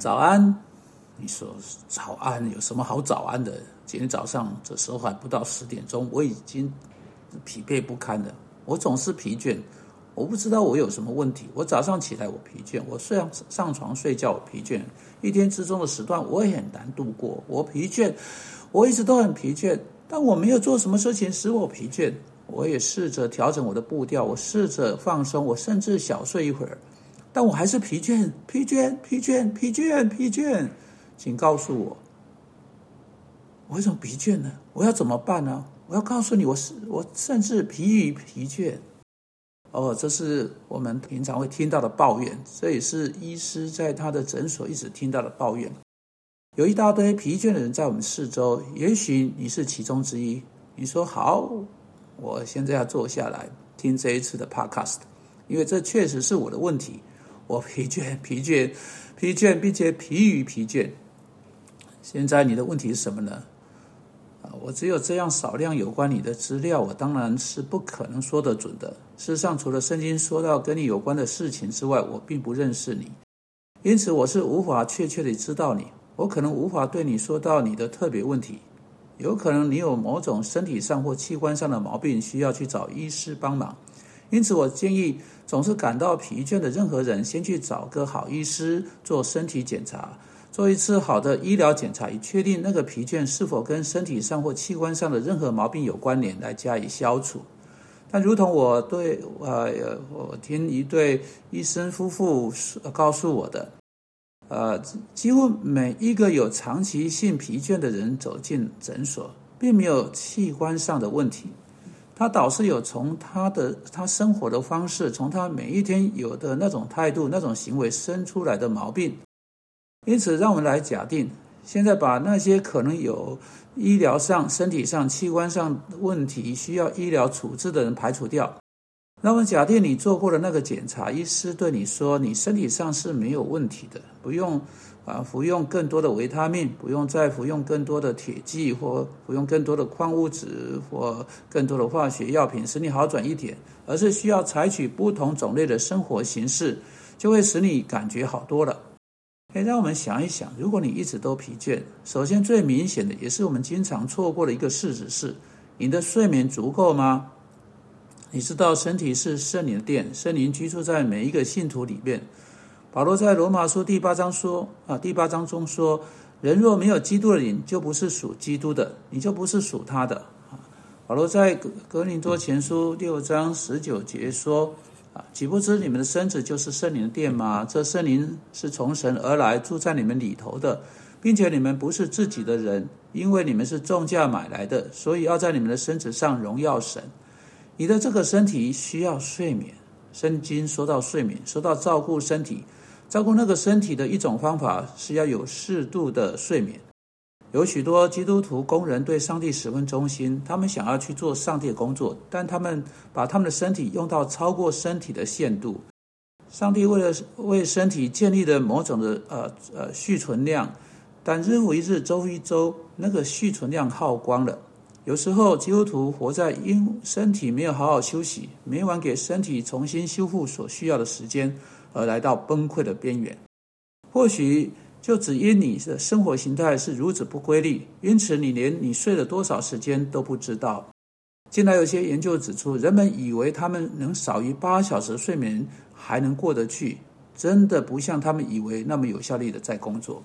早安，你说早安，有什么好早安的？今天早上这时候还不到十点钟，我已经疲惫不堪了。我总是疲倦，我不知道我有什么问题。我早上起来我疲倦，我睡上床睡觉我疲倦，一天之中的时段我也很难度过。我疲倦，我一直都很疲倦，但我没有做什么事情使我疲倦。我也试着调整我的步调，我试着放松，我甚至小睡一会儿。但我还是疲倦，疲倦，疲倦，疲倦，疲倦。请告诉我，我为什么疲倦呢？我要怎么办呢？我要告诉你，我是我甚至疲于疲倦。哦，这是我们平常会听到的抱怨，这也是医师在他的诊所一直听到的抱怨。有一大堆疲倦的人在我们四周，也许你是其中之一。你说好，我现在要坐下来听这一次的 podcast，因为这确实是我的问题。我疲倦，疲倦，疲倦，并且疲于疲倦。现在你的问题是什么呢？啊，我只有这样少量有关你的资料，我当然是不可能说得准的。事实上，除了圣经说到跟你有关的事情之外，我并不认识你，因此我是无法确切的知道你。我可能无法对你说到你的特别问题。有可能你有某种身体上或器官上的毛病，需要去找医师帮忙。因此，我建议总是感到疲倦的任何人，先去找个好医师做身体检查，做一次好的医疗检查，以确定那个疲倦是否跟身体上或器官上的任何毛病有关联，来加以消除。但如同我对呃，我听一对医生夫妇告诉我的，呃，几乎每一个有长期性疲倦的人走进诊所，并没有器官上的问题。他倒是有从他的他生活的方式，从他每一天有的那种态度、那种行为生出来的毛病。因此，让我们来假定，现在把那些可能有医疗上、身体上、器官上问题需要医疗处置的人排除掉。那么，假定你做过的那个检查，医师对你说你身体上是没有问题的，不用。啊，服用更多的维他命，不用再服用更多的铁剂，或服用更多的矿物质，或更多的化学药品，使你好转一点，而是需要采取不同种类的生活形式，就会使你感觉好多了。哎，让我们想一想，如果你一直都疲倦，首先最明显的，也是我们经常错过的一个事实是，你的睡眠足够吗？你知道，身体是圣灵的殿，圣灵居住在每一个信徒里面。保罗在罗马书第八章说：“啊，第八章中说，人若没有基督的灵，就不是属基督的，你就不是属他的。”啊，保罗在格格林多前书六章十九节说：“啊，岂不知你们的身子就是圣灵的殿吗？这圣灵是从神而来，住在你们里头的，并且你们不是自己的人，因为你们是重价买来的，所以要在你们的身子上荣耀神。你的这个身体需要睡眠。圣经说到睡眠，说到照顾身体。”照顾那个身体的一种方法是要有适度的睡眠。有许多基督徒工人对上帝十分忠心，他们想要去做上帝的工作，但他们把他们的身体用到超过身体的限度。上帝为了为身体建立的某种的呃呃蓄存量，但日复一日，周复一周，那个蓄存量耗光了。有时候基督徒活在因身体没有好好休息，每晚给身体重新修复所需要的时间。而来到崩溃的边缘，或许就只因你的生活形态是如此不规律，因此你连你睡了多少时间都不知道。近来有些研究指出，人们以为他们能少于八小时睡眠还能过得去，真的不像他们以为那么有效率的在工作。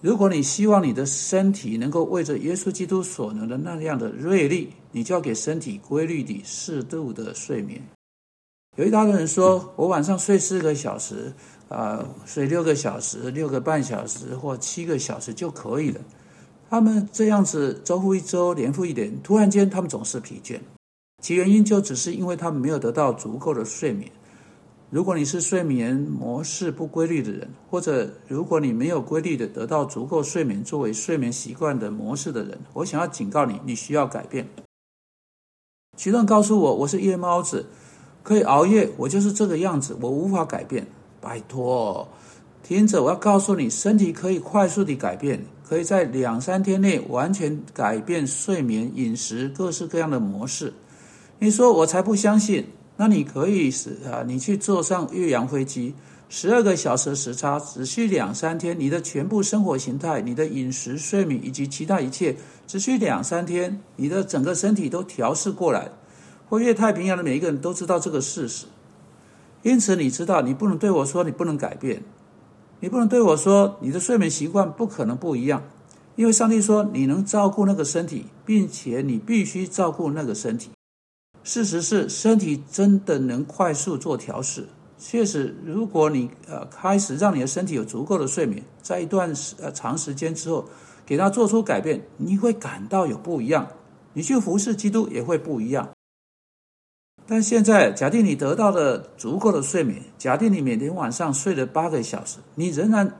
如果你希望你的身体能够为着耶稣基督所能的那样的锐利，你就要给身体规律的适度的睡眠。有一大堆人说，我晚上睡四个小时，啊，睡六个小时、六个半小时或七个小时就可以了。他们这样子周复一周、年复一年，突然间他们总是疲倦，其原因就只是因为他们没有得到足够的睡眠。如果你是睡眠模式不规律的人，或者如果你没有规律的得到足够睡眠作为睡眠习惯的模式的人，我想要警告你，你需要改变。许多人告诉我，我是夜猫子。可以熬夜，我就是这个样子，我无法改变。拜托，听着，我要告诉你，身体可以快速的改变，可以在两三天内完全改变睡眠、饮食各式各样的模式。你说我才不相信？那你可以是啊，你去坐上岳阳飞机，十二个小时时差只需两三天，你的全部生活形态、你的饮食、睡眠以及其他一切，只需两三天，你的整个身体都调试过来。或越太平洋的每一个人都知道这个事实，因此你知道，你不能对我说你不能改变，你不能对我说你的睡眠习惯不可能不一样，因为上帝说你能照顾那个身体，并且你必须照顾那个身体。事实是，身体真的能快速做调试。确实，如果你呃开始让你的身体有足够的睡眠，在一段时呃长时间之后，给他做出改变，你会感到有不一样。你去服侍基督也会不一样。但现在，假定你得到了足够的睡眠，假定你每天晚上睡了八个小时，你仍然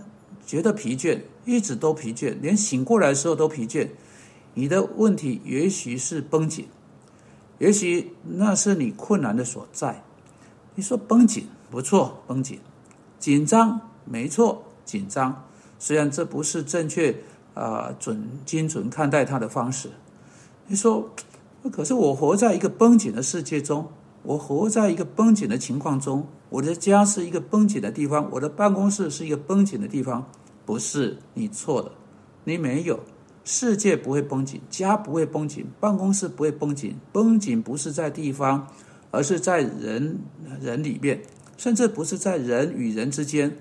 觉得疲倦，一直都疲倦，连醒过来的时候都疲倦。你的问题也许是绷紧，也许那是你困难的所在。你说绷紧不错，绷紧，紧张没错，紧张。虽然这不是正确啊准精准看待它的方式。你说。可是我活在一个绷紧的世界中，我活在一个绷紧的情况中。我的家是一个绷紧的地方，我的办公室是一个绷紧的地方。不是你错了，你没有。世界不会绷紧，家不会绷紧，办公室不会绷紧。绷紧不是在地方，而是在人人里面，甚至不是在人与人之间。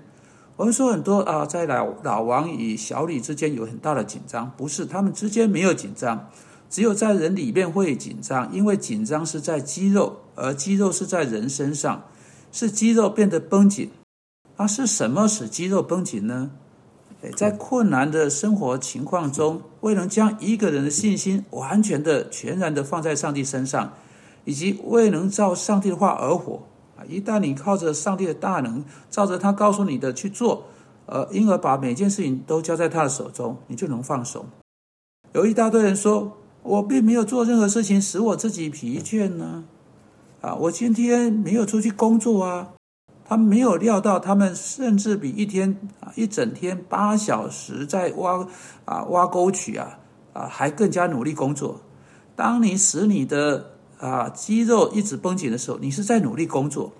我们说很多啊，在老老王与小李之间有很大的紧张，不是他们之间没有紧张。只有在人里面会紧张，因为紧张是在肌肉，而肌肉是在人身上，是肌肉变得绷紧。啊，是什么使肌肉绷紧呢？在困难的生活情况中，未能将一个人的信心完全的、全然的放在上帝身上，以及未能照上帝的话而活。啊，一旦你靠着上帝的大能，照着他告诉你的去做，呃，因而把每件事情都交在他的手中，你就能放手。有一大堆人说。我并没有做任何事情使我自己疲倦呢，啊，我今天没有出去工作啊。他们没有料到，他们甚至比一天啊一整天八小时在挖啊挖沟渠啊啊还更加努力工作。当你使你的啊肌肉一直绷紧的时候，你是在努力工作。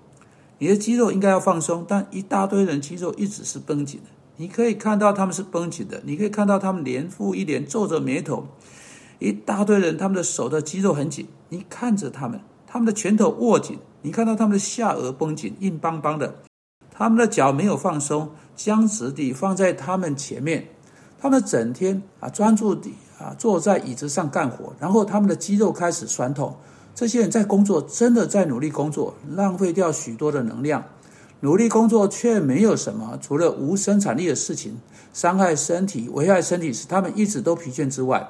你的肌肉应该要放松，但一大堆人肌肉一直是绷紧的。你可以看到他们是绷紧的，你可以看到他们连复一连皱着眉头。一大堆人，他们的手的肌肉很紧，你看着他们，他们的拳头握紧，你看到他们的下颚绷紧，硬邦邦的，他们的脚没有放松，僵直地放在他们前面，他们整天啊专注地啊坐在椅子上干活，然后他们的肌肉开始酸痛。这些人在工作，真的在努力工作，浪费掉许多的能量，努力工作却没有什么，除了无生产力的事情，伤害身体、危害身体，使他们一直都疲倦之外。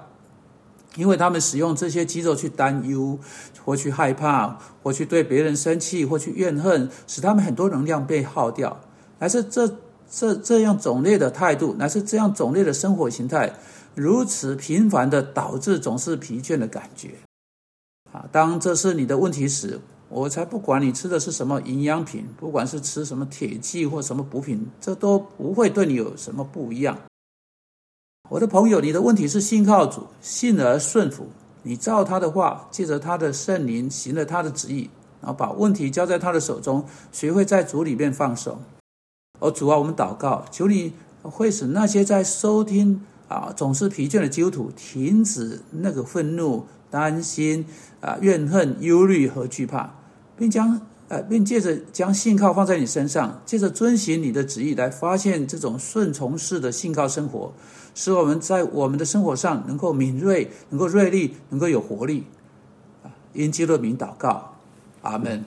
因为他们使用这些肌肉去担忧，或去害怕，或去对别人生气，或去怨恨，使他们很多能量被耗掉。乃是这这这样种类的态度，乃是这样种类的生活形态，如此频繁的导致总是疲倦的感觉。啊，当这是你的问题时，我才不管你吃的是什么营养品，不管是吃什么铁剂或什么补品，这都不会对你有什么不一样。我的朋友，你的问题是信靠主，信而顺服。你照他的话，借着他的圣灵行了他的旨意，然后把问题交在他的手中，学会在主里面放手。而主啊，我们祷告，求你会使那些在收听啊总是疲倦的基督徒停止那个愤怒、担心啊怨恨、忧虑和惧怕，并将呃并借着将信靠放在你身上，借着遵循你的旨意来发现这种顺从式的信靠生活。使我们在我们的生活上能够敏锐，能够锐利，能够有活力，啊！因基督名祷告，阿门。